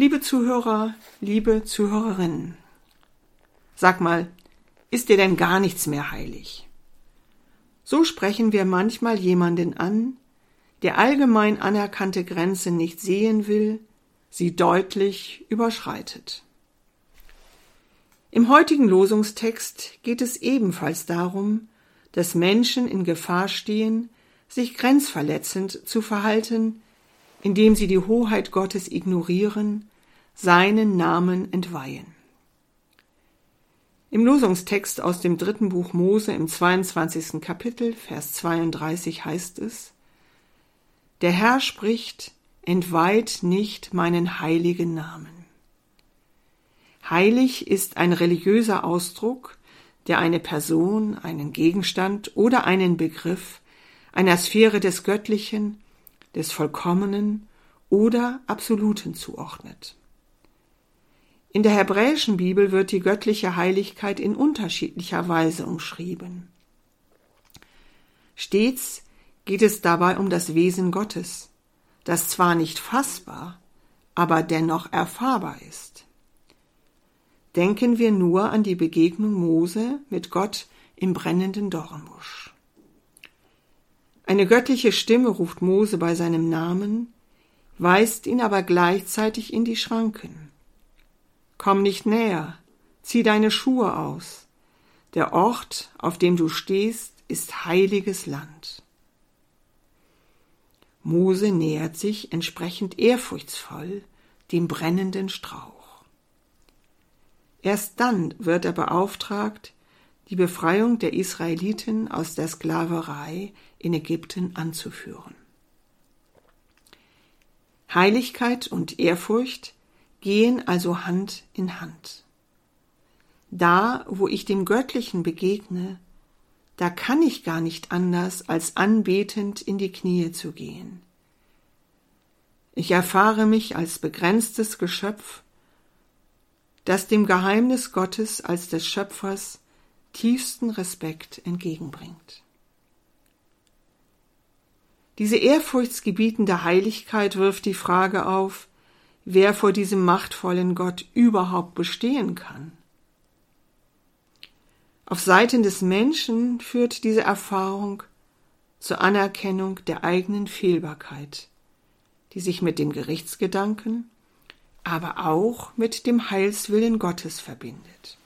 Liebe Zuhörer, liebe Zuhörerinnen, sag mal, ist dir denn gar nichts mehr heilig? So sprechen wir manchmal jemanden an, der allgemein anerkannte Grenzen nicht sehen will, sie deutlich überschreitet. Im heutigen Losungstext geht es ebenfalls darum, dass Menschen in Gefahr stehen, sich grenzverletzend zu verhalten, indem sie die Hoheit Gottes ignorieren, seinen Namen entweihen. Im Losungstext aus dem dritten Buch Mose im 22. Kapitel, Vers 32 heißt es, Der Herr spricht, entweiht nicht meinen heiligen Namen. Heilig ist ein religiöser Ausdruck, der eine Person, einen Gegenstand oder einen Begriff einer Sphäre des Göttlichen, des Vollkommenen oder Absoluten zuordnet. In der hebräischen Bibel wird die göttliche Heiligkeit in unterschiedlicher Weise umschrieben. Stets geht es dabei um das Wesen Gottes, das zwar nicht fassbar, aber dennoch erfahrbar ist. Denken wir nur an die Begegnung Mose mit Gott im brennenden Dornbusch. Eine göttliche Stimme ruft Mose bei seinem Namen, weist ihn aber gleichzeitig in die Schranken. Komm nicht näher, zieh deine Schuhe aus. Der Ort, auf dem du stehst, ist heiliges Land. Mose nähert sich entsprechend ehrfurchtsvoll dem brennenden Strauch. Erst dann wird er beauftragt, die Befreiung der Israeliten aus der Sklaverei in Ägypten anzuführen. Heiligkeit und Ehrfurcht gehen also Hand in Hand. Da, wo ich dem Göttlichen begegne, da kann ich gar nicht anders, als anbetend in die Knie zu gehen. Ich erfahre mich als begrenztes Geschöpf, das dem Geheimnis Gottes als des Schöpfers tiefsten Respekt entgegenbringt. Diese ehrfurchtsgebietende Heiligkeit wirft die Frage auf, wer vor diesem machtvollen Gott überhaupt bestehen kann. Auf Seiten des Menschen führt diese Erfahrung zur Anerkennung der eigenen Fehlbarkeit, die sich mit dem Gerichtsgedanken, aber auch mit dem Heilswillen Gottes verbindet.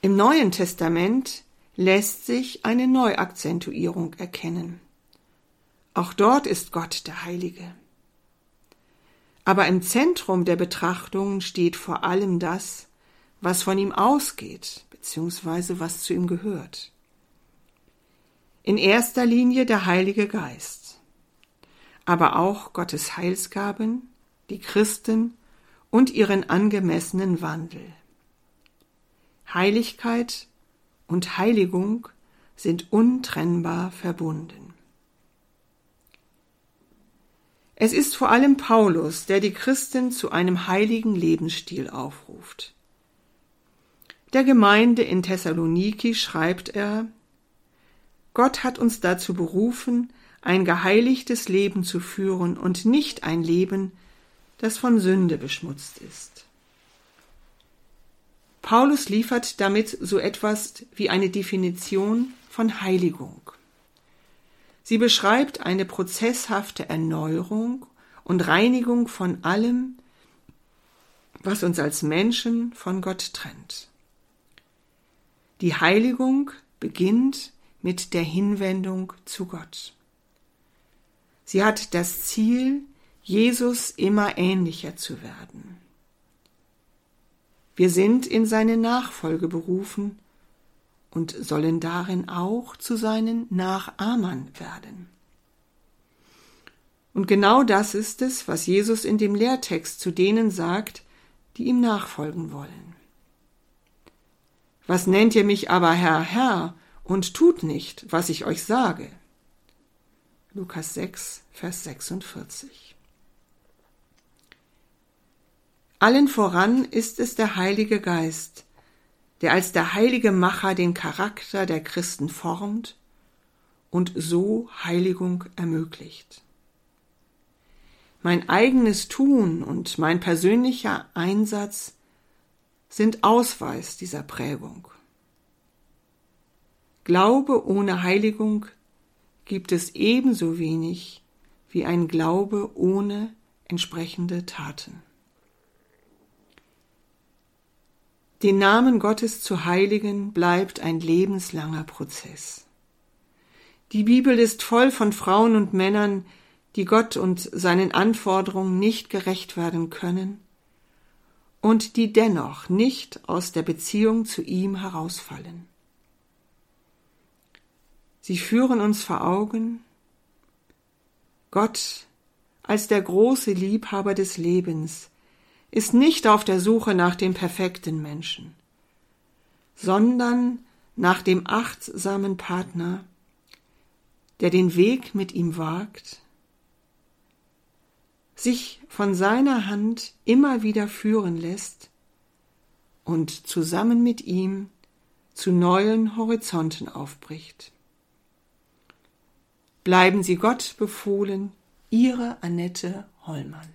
Im Neuen Testament lässt sich eine Neuakzentuierung erkennen. Auch dort ist Gott der Heilige. Aber im Zentrum der Betrachtungen steht vor allem das, was von ihm ausgeht, beziehungsweise was zu ihm gehört. In erster Linie der Heilige Geist, aber auch Gottes Heilsgaben, die Christen und ihren angemessenen Wandel. Heiligkeit und Heiligung sind untrennbar verbunden. Es ist vor allem Paulus, der die Christen zu einem heiligen Lebensstil aufruft. Der Gemeinde in Thessaloniki schreibt er, Gott hat uns dazu berufen, ein geheiligtes Leben zu führen und nicht ein Leben, das von Sünde beschmutzt ist. Paulus liefert damit so etwas wie eine Definition von Heiligung. Sie beschreibt eine prozesshafte Erneuerung und Reinigung von allem, was uns als Menschen von Gott trennt. Die Heiligung beginnt mit der Hinwendung zu Gott. Sie hat das Ziel, Jesus immer ähnlicher zu werden. Wir sind in seine Nachfolge berufen und sollen darin auch zu seinen Nachahmern werden. Und genau das ist es, was Jesus in dem Lehrtext zu denen sagt, die ihm nachfolgen wollen. Was nennt ihr mich aber Herr, Herr, und tut nicht, was ich euch sage? Lukas 6, Vers 46. Allen voran ist es der Heilige Geist, der als der heilige Macher den Charakter der Christen formt und so Heiligung ermöglicht. mein eigenes Tun und mein persönlicher Einsatz sind Ausweis dieser Prägung. Glaube ohne Heiligung gibt es ebenso wenig wie ein Glaube ohne entsprechende Taten. Den Namen Gottes zu heiligen bleibt ein lebenslanger Prozess. Die Bibel ist voll von Frauen und Männern, die Gott und seinen Anforderungen nicht gerecht werden können und die dennoch nicht aus der Beziehung zu ihm herausfallen. Sie führen uns vor Augen, Gott als der große Liebhaber des Lebens ist nicht auf der Suche nach dem perfekten Menschen, sondern nach dem achtsamen Partner, der den Weg mit ihm wagt, sich von seiner Hand immer wieder führen lässt und zusammen mit ihm zu neuen Horizonten aufbricht. Bleiben Sie Gott befohlen, Ihre Annette Hollmann.